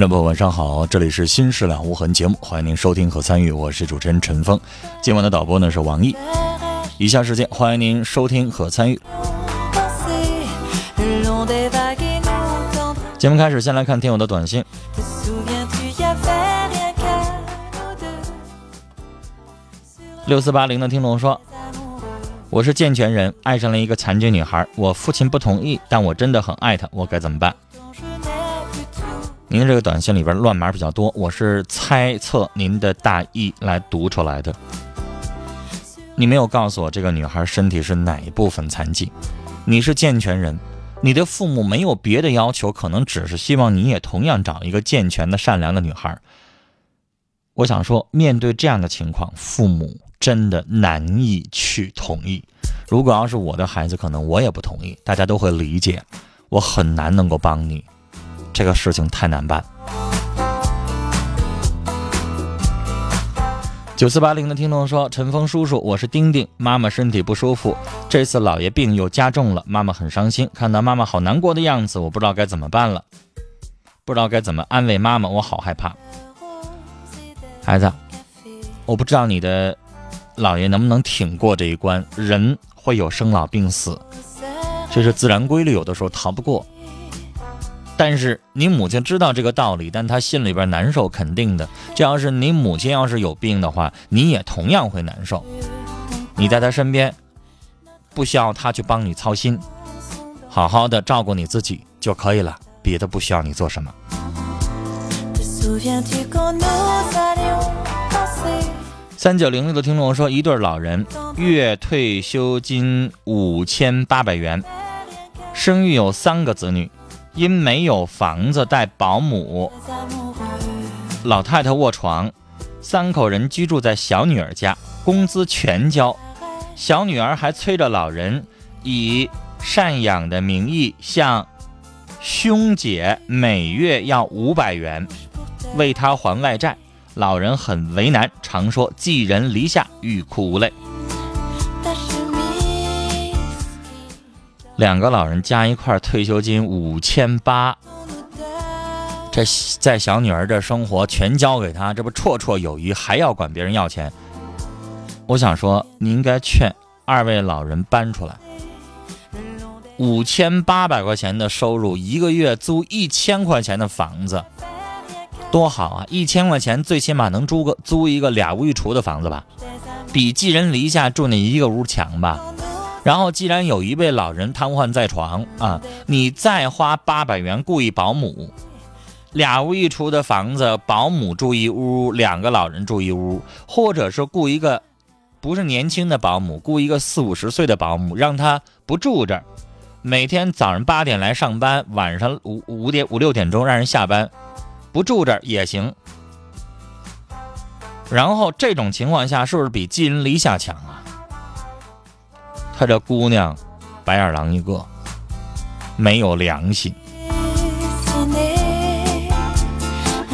听众朋友，晚上好，这里是《心事了无痕》节目，欢迎您收听和参与，我是主持人陈峰。今晚的导播呢是王毅。以下时间欢迎您收听和参与。节目开始，先来看听友的短信。六四八零的听众说：“我是健全人，爱上了一个残疾女孩，我父亲不同意，但我真的很爱她，我该怎么办？”您这个短信里边乱码比较多，我是猜测您的大意来读出来的。你没有告诉我这个女孩身体是哪一部分残疾。你是健全人，你的父母没有别的要求，可能只是希望你也同样找一个健全的、善良的女孩。我想说，面对这样的情况，父母真的难以去同意。如果要是我的孩子，可能我也不同意，大家都会理解，我很难能够帮你。这个事情太难办。九四八零的听众说：“陈峰叔叔，我是丁丁，妈妈身体不舒服，这次姥爷病又加重了，妈妈很伤心。看到妈妈好难过的样子，我不知道该怎么办了，不知道该怎么安慰妈妈，我好害怕。孩子，我不知道你的姥爷能不能挺过这一关。人会有生老病死，这是自然规律，有的时候逃不过。”但是你母亲知道这个道理，但她心里边难受，肯定的。这要是你母亲要是有病的话，你也同样会难受。你在她身边，不需要她去帮你操心，好好的照顾你自己就可以了，别的不需要你做什么。三九零六的听众说，一对老人月退休金五千八百元，生育有三个子女。因没有房子带保姆，老太太卧床，三口人居住在小女儿家，工资全交。小女儿还催着老人以赡养的名义向兄姐每月要五百元，为他还外债。老人很为难，常说寄人篱下，欲哭无泪。两个老人加一块退休金五千八，这在小女儿这生活全交给他，这不绰绰有余，还要管别人要钱。我想说，你应该劝二位老人搬出来。五千八百块钱的收入，一个月租一千块钱的房子，多好啊！一千块钱最起码能租个租一个俩屋一厨的房子吧，比寄人篱下住那一个屋强吧。然后，既然有一位老人瘫痪在床啊，你再花八百元雇一保姆，俩屋一厨的房子，保姆住一屋，两个老人住一屋，或者是雇一个不是年轻的保姆，雇一个四五十岁的保姆，让他不住这儿，每天早上八点来上班，晚上五五点五六点钟让人下班，不住这儿也行。然后这种情况下，是不是比寄人篱下强啊？他这姑娘，白眼狼一个，没有良心。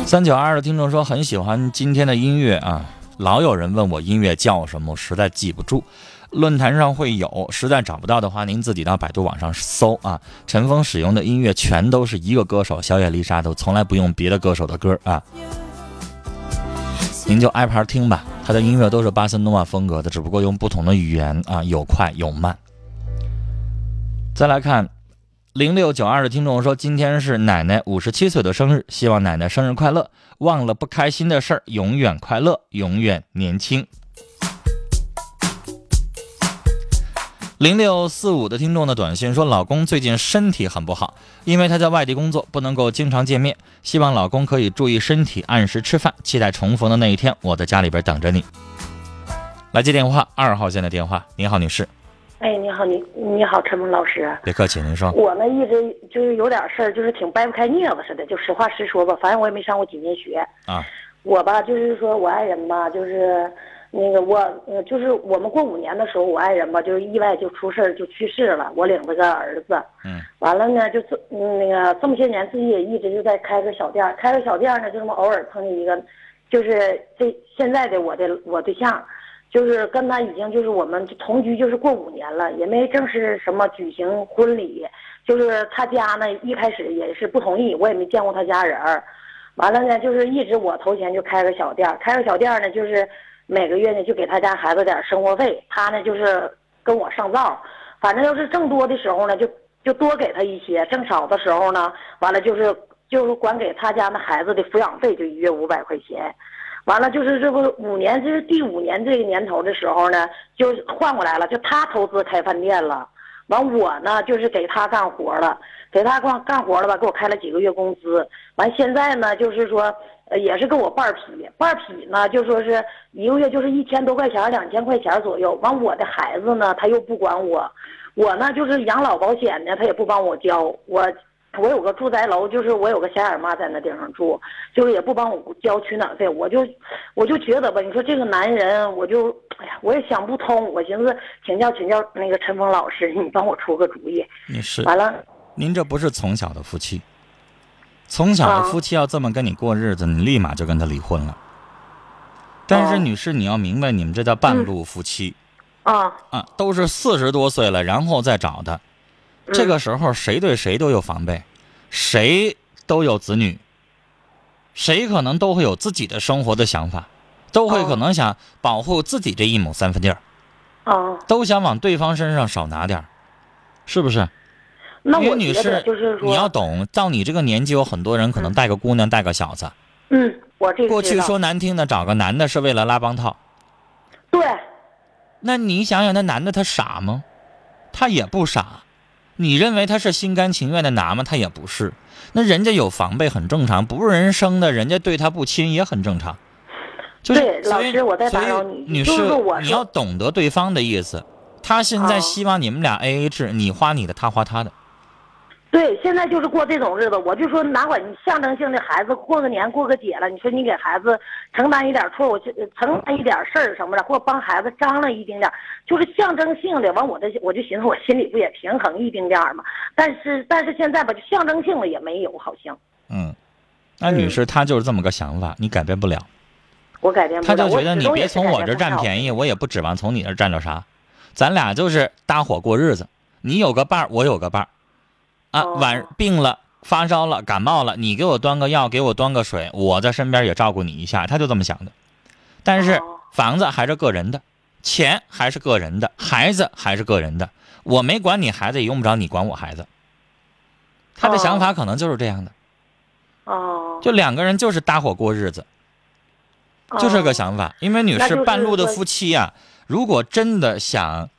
三九二的听众说很喜欢今天的音乐啊，老有人问我音乐叫什么，我实在记不住。论坛上会有，实在找不到的话，您自己到百度网上搜啊。陈峰使用的音乐全都是一个歌手，小野丽莎都从来不用别的歌手的歌啊。您就挨盘听吧，他的音乐都是巴塞诺瓦风格的，只不过用不同的语言啊，有快有慢。再来看。零六九二的听众说：“今天是奶奶五十七岁的生日，希望奶奶生日快乐，忘了不开心的事儿，永远快乐，永远年轻。”零六四五的听众的短信说：“老公最近身体很不好，因为他在外地工作，不能够经常见面，希望老公可以注意身体，按时吃饭，期待重逢的那一天，我在家里边等着你。”来接电话，二号线的电话，您好，女士。哎，你好，你你好，陈峰老师。别客气，您说。我呢，一直就是有点事儿，就是挺掰不开镊子似的，就实话实说吧。反正我也没上过几年学。啊。我吧，就是说我爱人吧，就是那个我，呃，就是我们过五年的时候，我爱人吧，就是意外就出事儿就去世了。我领了个儿子。嗯。完了呢，就是那个这么些年，自己也一直就在开个小店，开个小店呢，就这么偶尔碰见一个，就是这现在的我的我对象。就是跟他已经就是我们同居就是过五年了，也没正式什么举行婚礼。就是他家呢一开始也是不同意，我也没见过他家人儿。完了呢，就是一直我投钱就开个小店，开个小店呢，就是每个月呢就给他家孩子点生活费，他呢就是跟我上灶。反正要是挣多的时候呢，就就多给他一些；挣少的时候呢，完了就是就是管给他家那孩子的抚养费，就一月五百块钱。完了，就是这不五年，这是第五年这个年头的时候呢，就换过来了，就他投资开饭店了。完我呢，就是给他干活了，给他干干活了吧，给我开了几个月工资。完现在呢，就是说，呃，也是给我半匹，半匹呢，就说是一个月就是一千多块钱，两千块钱左右。完我的孩子呢，他又不管我，我呢就是养老保险呢，他也不帮我交我。我有个住宅楼，就是我有个小眼妈在那地方住，就是也不帮我交取暖费，我就，我就觉得吧，你说这个男人，我就，哎呀，我也想不通，我寻思请教请教那个陈峰老师，你帮我出个主意。你是完了，您这不是从小的夫妻，从小的夫妻要这么跟你过日子，你立马就跟他离婚了。但是女士，你要明白，你们这叫半路夫妻，啊啊，都是四十多岁了，然后再找的。这个时候，谁对谁都有防备，谁都有子女，谁可能都会有自己的生活的想法，都会可能想保护自己这一亩三分地儿，哦，都想往对方身上少拿点儿，是不是？那我女士，就是你要懂，到你这个年纪，有很多人可能带个姑娘，带个小子。嗯，我这过去说难听的，找个男的是为了拉帮套。对。那你想想，那男的他傻吗？他也不傻。你认为他是心甘情愿的拿吗？他也不是，那人家有防备很正常，不是人生的，人家对他不亲也很正常。对，老师，我在打扰你。女士，你要懂得对方的意思。他现在希望你们俩 A A 制，你花你的，他花他的。对，现在就是过这种日子，我就说哪管你象征性的孩子过个年过个节了，你说你给孩子承担一点错误，承担一点事儿什么的，或帮孩子张罗一丁点儿，就是象征性的。完，我这我就寻思，我心里不也平衡一丁点儿吗？但是但是现在吧，就象征性的也没有，好像。嗯，那女士她就是这么个想法，你改变不了。我改变不了。她就觉得你别从我这占便宜，我也不指望从你这占着啥，咱俩就是搭伙过日子，你有个伴儿，我有个伴儿。啊，晚病了，发烧了，感冒了，你给我端个药，给我端个水，我在身边也照顾你一下，他就这么想的。但是房子还是个人的，钱还是个人的，孩子还是个人的，我没管你孩子，也用不着你管我孩子。他的想法可能就是这样的。哦。就两个人就是搭伙过日子，就这个想法。因为女士，半路的夫妻啊，如果真的想。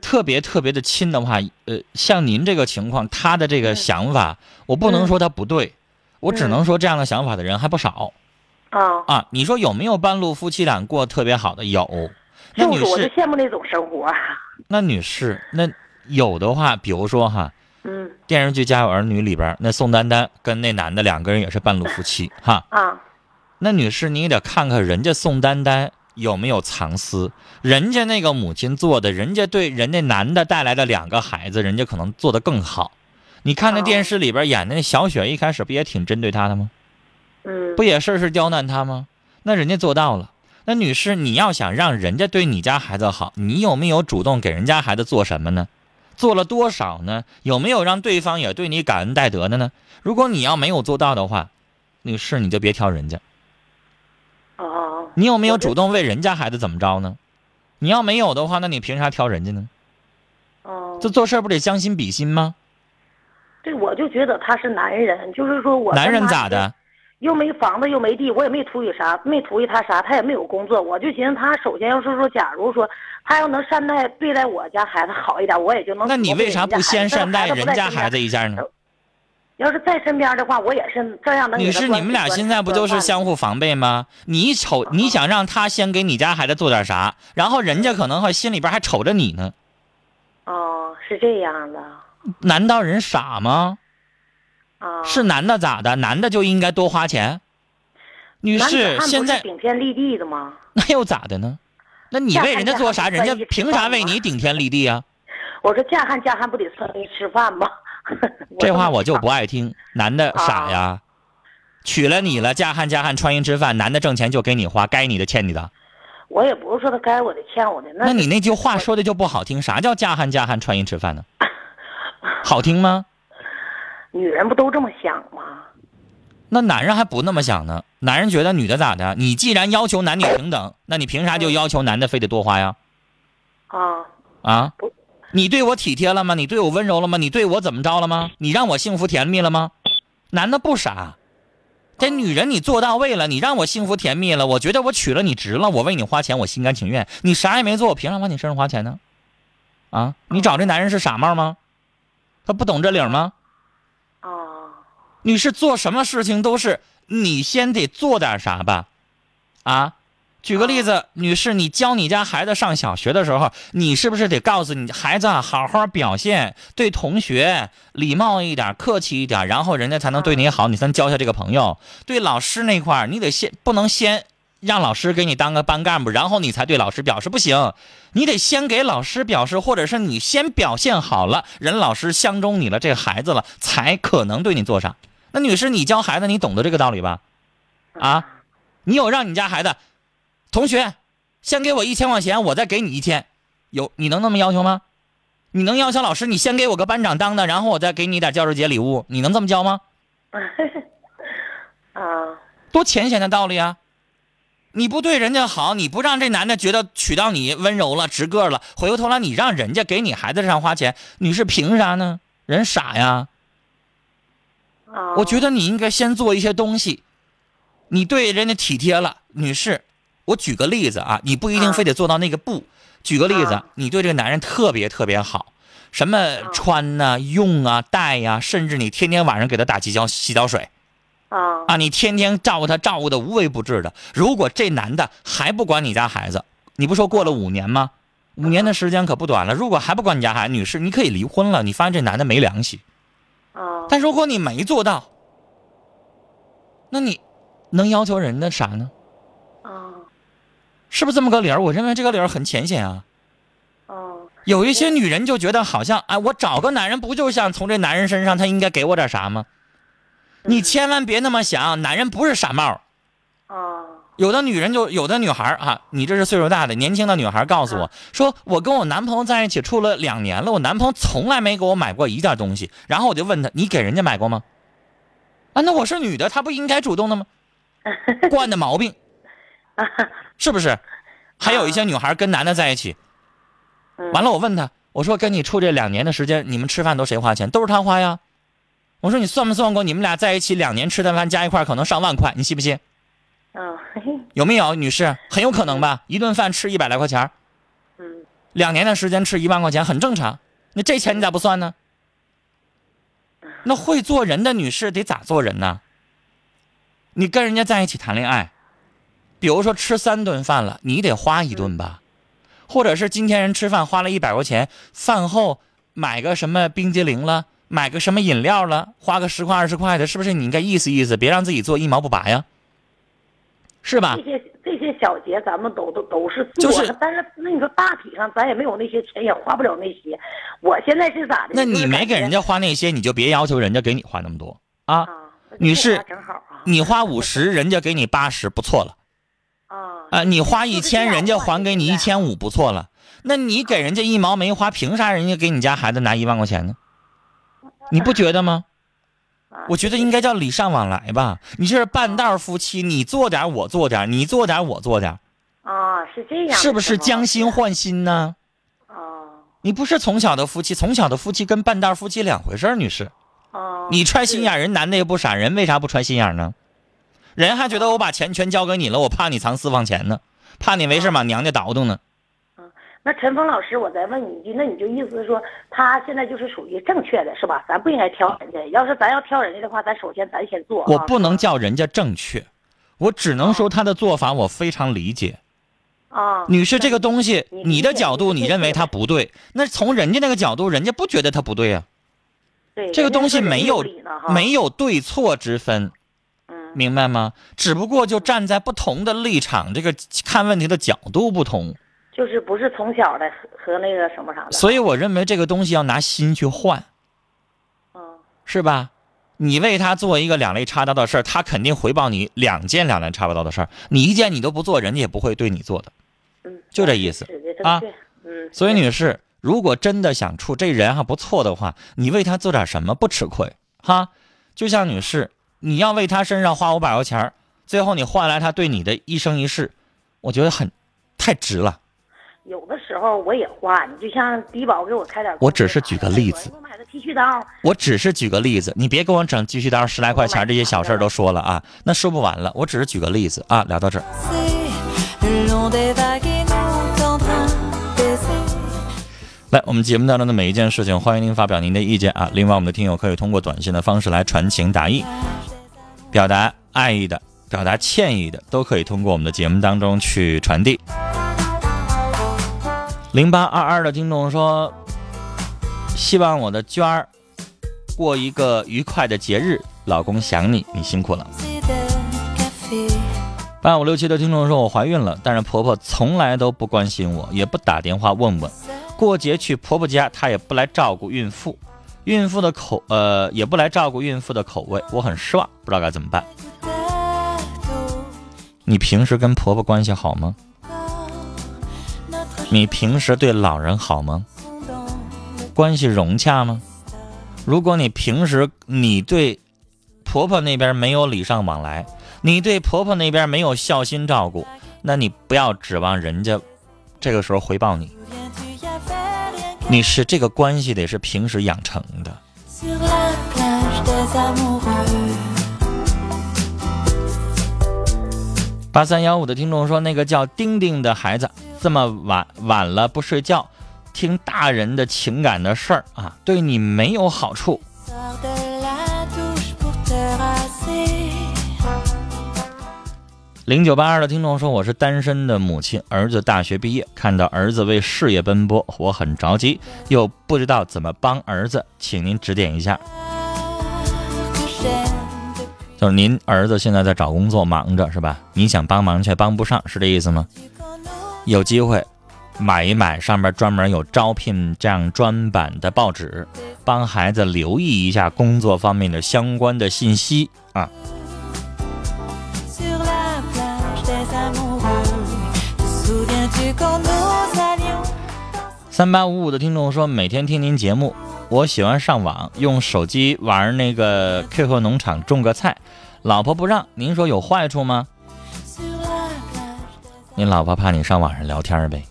特别特别的亲的话，呃，像您这个情况，他的这个想法，我不能说他不对，我只能说这样的想法的人还不少。啊啊，你说有没有半路夫妻俩过特别好的？有。那女士，我就羡慕那种生活。那女士，那有的话，比如说哈，嗯，电视剧《家有儿女》里边，那宋丹丹跟那男的两个人也是半路夫妻哈。啊。那女士，你也得看看人家宋丹丹有没有藏私？人家那个母亲做的，人家对人家男的带来的两个孩子，人家可能做的更好。你看那电视里边演的那小雪，一开始不也挺针对他的吗？嗯，不也事事刁难他吗？那人家做到了。那女士，你要想让人家对你家孩子好，你有没有主动给人家孩子做什么呢？做了多少呢？有没有让对方也对你感恩戴德的呢？如果你要没有做到的话，女士你就别挑人家。哦，你有没有主动为人家孩子怎么着呢？你要没有的话，那你凭啥挑人家呢？哦，这做事儿不得将心比心吗？对，我就觉得他是男人，就是说我男人咋的？又没房子又没地，我也没图予啥，没图予他啥，他也没有工作，我就寻思他首先要是说，假如说他要能善待对待我家孩子好一点，我也就能。那你为啥不先善待人家孩子？子一下呢？要是在身边的话，我也是这样能女士，你们俩现在不就是相互防备吗？你瞅，你想让他先给你家孩子做点啥，然后人家可能还心里边还瞅着你呢。哦，是这样的难道人傻吗？啊。是男的咋的？男的就应该多花钱？女士，现在顶天立地的吗？那又咋的呢？那你为人家做啥，人家凭啥为你顶天立地啊？我说嫁汉嫁汉不得穿衣吃饭吗？这话我就不爱听。男的傻呀，娶了你了，嫁汉嫁汉穿衣吃饭，男的挣钱就给你花，该你的欠你的。我也不是说他该我的欠我的，那那你那句话说的就不好听，啥叫嫁汉嫁汉穿衣吃饭呢？好听吗？女人不都这么想吗？那男人还不那么想呢。男人觉得女的咋的？你既然要求男女平等，那你凭啥就要求男的非得多花呀？啊，啊不？你对我体贴了吗？你对我温柔了吗？你对我怎么着了吗？你让我幸福甜蜜了吗？男的不傻，这女人你做到位了，你让我幸福甜蜜了，我觉得我娶了你值了，我为你花钱，我心甘情愿。你啥也没做，我凭啥往你身上花钱呢？啊？你找这男人是傻帽吗？他不懂这理吗？啊，女士做什么事情都是你先得做点啥吧，啊？举个例子，女士，你教你家孩子上小学的时候，你是不是得告诉你孩子，好好表现，对同学礼貌一点，客气一点，然后人家才能对你好，你才能交下这个朋友。对老师那块，你得先不能先让老师给你当个班干部，然后你才对老师表示，不行，你得先给老师表示，或者是你先表现好了，人老师相中你了，这个孩子了，才可能对你做啥。那女士，你教孩子，你懂得这个道理吧？啊，你有让你家孩子，同学，先给我一千块钱，我再给你一千，有你能那么要求吗？你能要求老师，你先给我个班长当的，然后我再给你点教师节礼物，你能这么教吗？啊，多浅显的道理啊！你不对人家好，你不让这男的觉得娶到你温柔了、直个了，回过头来你让人家给你孩子上花钱，你是凭啥呢？人傻呀！啊，我觉得你应该先做一些东西，你对人家体贴了，女士。我举个例子啊，你不一定非得做到那个不。举个例子啊，你对这个男人特别特别好，什么穿呐、用啊、带呀、甚至你天天晚上给他打洗脚洗脚水啊啊，你天天照顾他，照顾的无微不至的。如果这男的还不管你家孩子，你不说过了五年吗？五年的时间可不短了。如果还不管你家孩子，女士，你可以离婚了。你发现这男的没良心。啊，但如果你没做到，那你能要求人家啥呢？啊是不是这么个理儿？我认为这个理儿很浅显啊。哦有一些女人就觉得好像，哎，我找个男人不就想从这男人身上他应该给我点啥吗？你千万别那么想，男人不是傻帽。哦有的女人就有的女孩儿啊，你这是岁数大的年轻的女孩儿告诉我说，我跟我男朋友在一起处了两年了，我男朋友从来没给我买过一件东西。然后我就问他，你给人家买过吗？啊，那我是女的，她不应该主动的吗？惯的毛病。是不是？还有一些女孩跟男的在一起，嗯完了我问他，我说跟你处这两年的时间，你们吃饭都谁花钱？都是他花呀。我说你算没算过，你们俩在一起两年吃的饭加一块可能上万块，你信不信？嗯，有没有，女士？很有可能吧，一顿饭吃一百来块钱，嗯两年的时间吃一万块钱很正常。那这钱你咋不算呢？那会做人的女士得咋做人呢？你跟人家在一起谈恋爱，比如说吃三顿饭了，你得花一顿吧，或者是今天人吃饭花了一百块钱，饭后买个什么冰激凌了，买个什么饮料了，花个十块二十块的，是不是你应该意思意思，别让自己做一毛不拔呀？是吧这？些这些些小节咱们都都都是做，就是但是那你说大体上咱也没有那些钱，也花不了那些。我现在是咋的？那你没给人家花那些，你就别要求人家给你花那么多啊。啊，女士你花五十，人家给你八十，不错了啊啊。你花一千，人家还给你一千五，不错了。那你给人家一毛没花，凭啥人家给你家孩子拿一万块钱呢？你不觉得吗？啊我觉得应该叫礼尚往来吧。你这是半道夫妻，你做点我做点，你做点我做点，啊，是这样，是不是将心换心呢？哦你不是从小的夫妻，从小的夫妻跟半道夫妻两回事儿，女士。哦？你揣心眼儿，人男的也不傻，人为啥不揣心眼呢？人还觉得我把钱全交给你了，我怕你藏私房钱呢，怕你没事把娘家倒腾呢。那陈峰老师，我再问你一句，那你就意思是说，他现在就是属于正确的，是吧？咱不应该挑人家。要是咱要挑人家的话，咱首先咱先做。啊我不能叫人家正确，我只能说他的做法我非常理解。啊，女士，这个东西你你的角度你认为他不对，那从人家那个角度，人家不觉得他不对啊、对这个东西没有没有对错之分，嗯明白吗？只不过就站在不同的立场，这个看问题的角度不同。就是不是从小的和和那个什么啥的。所以我认为这个东西要拿心去换，嗯是吧？你为他做一个两肋插刀的事儿，他肯定回报你两件两肋插刀的事儿。你一件你都不做，人家也不会对你做的。嗯，就这意思，啊。嗯，所以女士，如果真的想处这人还不错的话，你为他做点什么不吃亏哈？就像女士，你要为他身上花五百块钱儿最后你换来他对你的一生一世，我觉得很太值了。有的时候我也花，你就像低保给我开点。我只是举个例子我买个剃须刀，我只是举个例子，你别给我整剃须刀十来块钱这些小事儿都说了啊，那说不完了。我只是举个例子啊，聊到这儿。来，我们节目当中的每一件事情，欢迎您发表您的意见啊。另外，我们的听友可以通过短信的方式来传情达意，表达爱意的、表达歉意的，都可以通过我们的节目当中去传递。零八二二的听众说，希望我的娟儿过一个愉快的节日，老公想你，你辛苦了。八五六七的听众说，我怀孕了，但是婆婆从来都不关心我，也不打电话问问。过节去婆婆家，她也不来照顾孕妇，孕妇的口呃也不来照顾孕妇的口味，我很失望，不知道该怎么办。你平时跟婆婆关系好吗？你平时对老人好吗？关系融洽吗？如果你平时你对婆婆那边没有礼尚往来，你对婆婆那边没有孝心照顾，那你不要指望人家这个时候回报你。你是这个关系得是平时养成的。八三幺五的听众说，那个叫丁丁的孩子这么晚晚了不睡觉，听大人的情感的事儿啊，对你没有好处。零九八二的听众说，我是单身的母亲，儿子大学毕业，看到儿子为事业奔波，我很着急，又不知道怎么帮儿子，请您指点一下。就是您儿子现在在找工作，忙着是吧？你想帮忙却帮不上，是这意思吗？有机会买一买上面专门有招聘这样专版的报纸，帮孩子留意一下工作方面的相关的信息啊。三八五五的听众说，每天听您节目，我喜欢上网，用手机玩那个 QQ 农场种个菜，老婆不让，您说有坏处吗？你老婆怕你上网上聊天呗？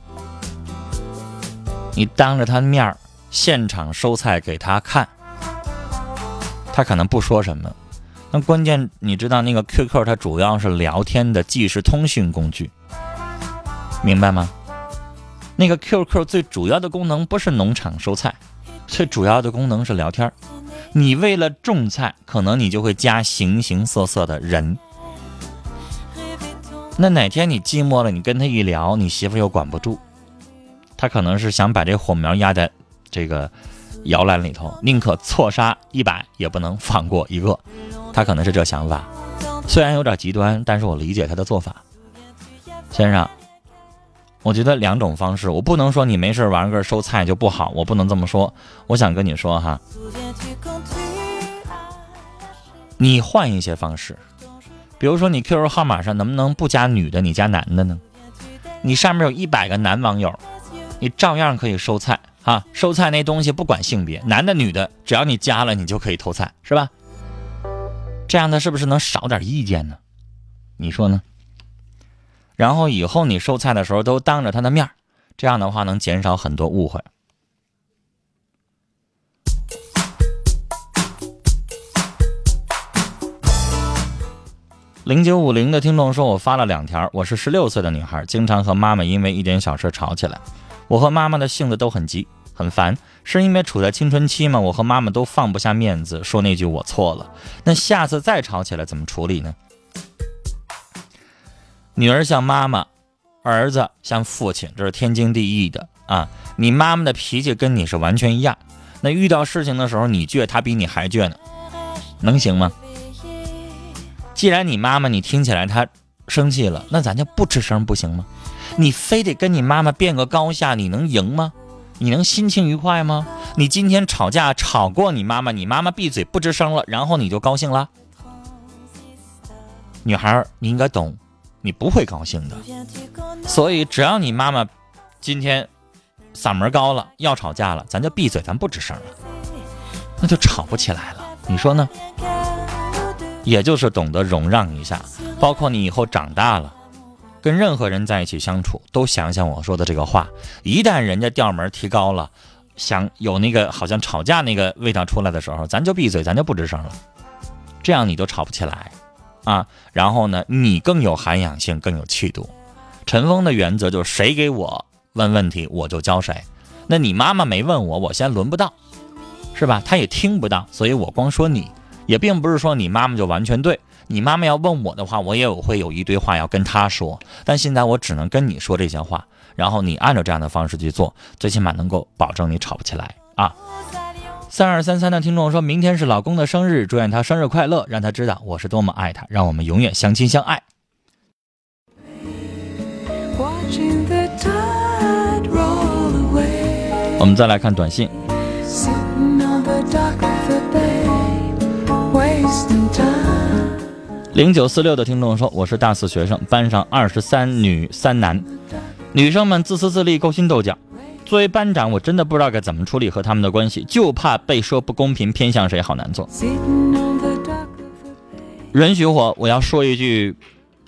你当着她面现场收菜给她看，她可能不说什么。那关键你知道那个 QQ 它主要是聊天的即时通讯工具，明白吗？那个 QQ 最主要的功能不是农场收菜，最主要的功能是聊天。你为了种菜，可能你就会加形形色色的人。那哪天你寂寞了，你跟他一聊，你媳妇又管不住，他可能是想把这火苗压在这个摇篮里头，宁可错杀一百，也不能放过一个，他可能是这想法。虽然有点极端，但是我理解他的做法。先生，我觉得两种方式，我不能说你没事玩个收菜就不好，我不能这么说。我想跟你说哈，你换一些方式，比如说你 QQ 号码上能不能不加女的，你加男的呢？你上面有一百个男网友，你照样可以收菜哈。收菜那东西不管性别，男的女的，只要你加了，你就可以偷菜，是吧？这样的是不是能少点意见呢？你说呢？然后以后你收菜的时候都当着他的面这样的话能减少很多误会。零九五零的听众说，我发了两条。我是十六岁的女孩，经常和妈妈因为一点小事吵起来。我和妈妈的性子都很急，很烦，是因为处在青春期吗？我和妈妈都放不下面子，说那句我错了。那下次再吵起来怎么处理呢？女儿像妈妈，儿子像父亲，这是天经地义的啊。你妈妈的脾气跟你是完全一样，那遇到事情的时候你倔，她比你还倔呢，能行吗？既然你妈妈你听起来她生气了，那咱就不吱声不行吗？你非得跟你妈妈辩个高下，你能赢吗？你能心情愉快吗？你今天吵架吵过你妈妈，你妈妈闭嘴不吱声了，然后你就高兴了？女孩，你应该懂，你不会高兴的。所以只要你妈妈今天嗓门高了，要吵架了，咱就闭嘴，咱不吱声了，那就吵不起来了。你说呢？也就是懂得容让一下，包括你以后长大了，跟任何人在一起相处，都想想我说的这个话。一旦人家调门提高了，想有那个好像吵架那个味道出来的时候，咱就闭嘴，咱就不吱声了，这样你就吵不起来啊。然后呢，你更有涵养性，更有气度。陈峰的原则就是谁给我问问题，我就教谁。那你妈妈没问我，我先轮不到，是吧？她也听不到，所以我光说你。也并不是说你妈妈就完全对，你妈妈要问我的话，我也有会有一堆话要跟她说。但现在我只能跟你说这些话，然后你按照这样的方式去做，最起码能够保证你吵不起来啊。三二三三的听众说，明天是老公的生日，祝愿他生日快乐，让他知道我是多么爱他，让我们永远相亲相爱。我们再来看短信零九四六的听众说，我是大四学生，班上二十三女三男，女生们自私自利，勾心斗角。作为班长，我真的不知道该怎么处理和他们的关系，就怕被说不公平，偏向谁好难做。允许我，我要说一句，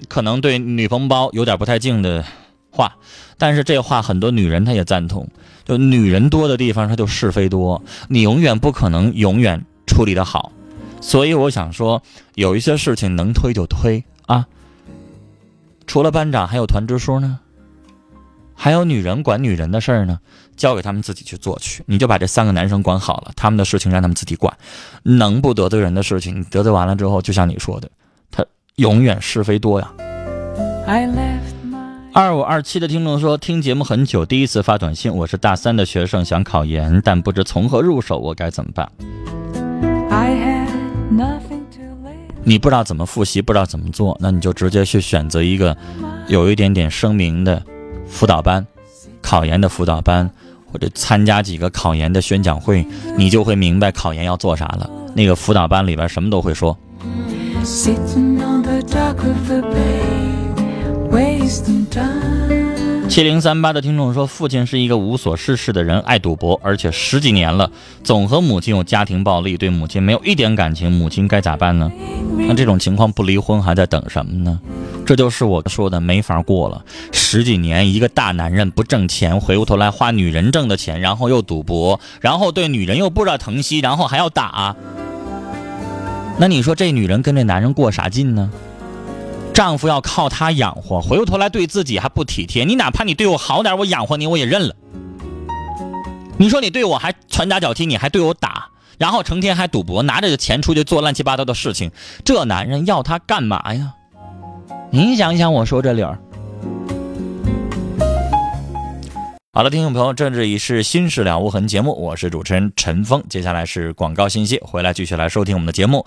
可能对女同胞有点不太敬的话，但是这话很多女人她也赞同。就女人多的地方，她就是非多，你永远不可能永远处理的好。所以我想说，有一些事情能推就推啊。除了班长，还有团支书呢，还有女人管女人的事儿呢，交给他们自己去做去。你就把这三个男生管好了，他们的事情让他们自己管。能不得罪人的事情，你得罪完了之后，就像你说的，他永远是非多呀。I left 二五二七的听众说，听节目很久，第一次发短信，我是大三的学生，想考研，但不知从何入手，我该怎么办？I had nothing to 你不知道怎么复习，不知道怎么做，那你就直接去选择一个有一点点声明的辅导班，考研的辅导班，或者参加几个考研的宣讲会，你就会明白考研要做啥了。那个辅导班里边什么都会说。七零三八的听众说，父亲是一个无所事事的人，爱赌博，而且十几年了，总和母亲有家庭暴力，对母亲没有一点感情，母亲该咋办呢？那这种情况不离婚还在等什么呢？这就是我说的没法过了。十几年，一个大男人不挣钱，回过头来花女人挣的钱，然后又赌博，然后对女人又不知道疼惜，然后还要打。那你说这女人跟这男人过啥劲呢？丈夫要靠她养活，回过头来对自己还不体贴。你哪怕你对我好点，我养活你我也认了。你说你对我还拳打脚踢，你还对我打，然后成天还赌博，拿着钱出去做乱七八糟的事情，这男人要他干嘛呀？您想想我说这理儿。好了，听众朋友，这里是《心事了无痕》节目，我是主持人陈峰。接下来是广告信息，回来继续来收听我们的节目。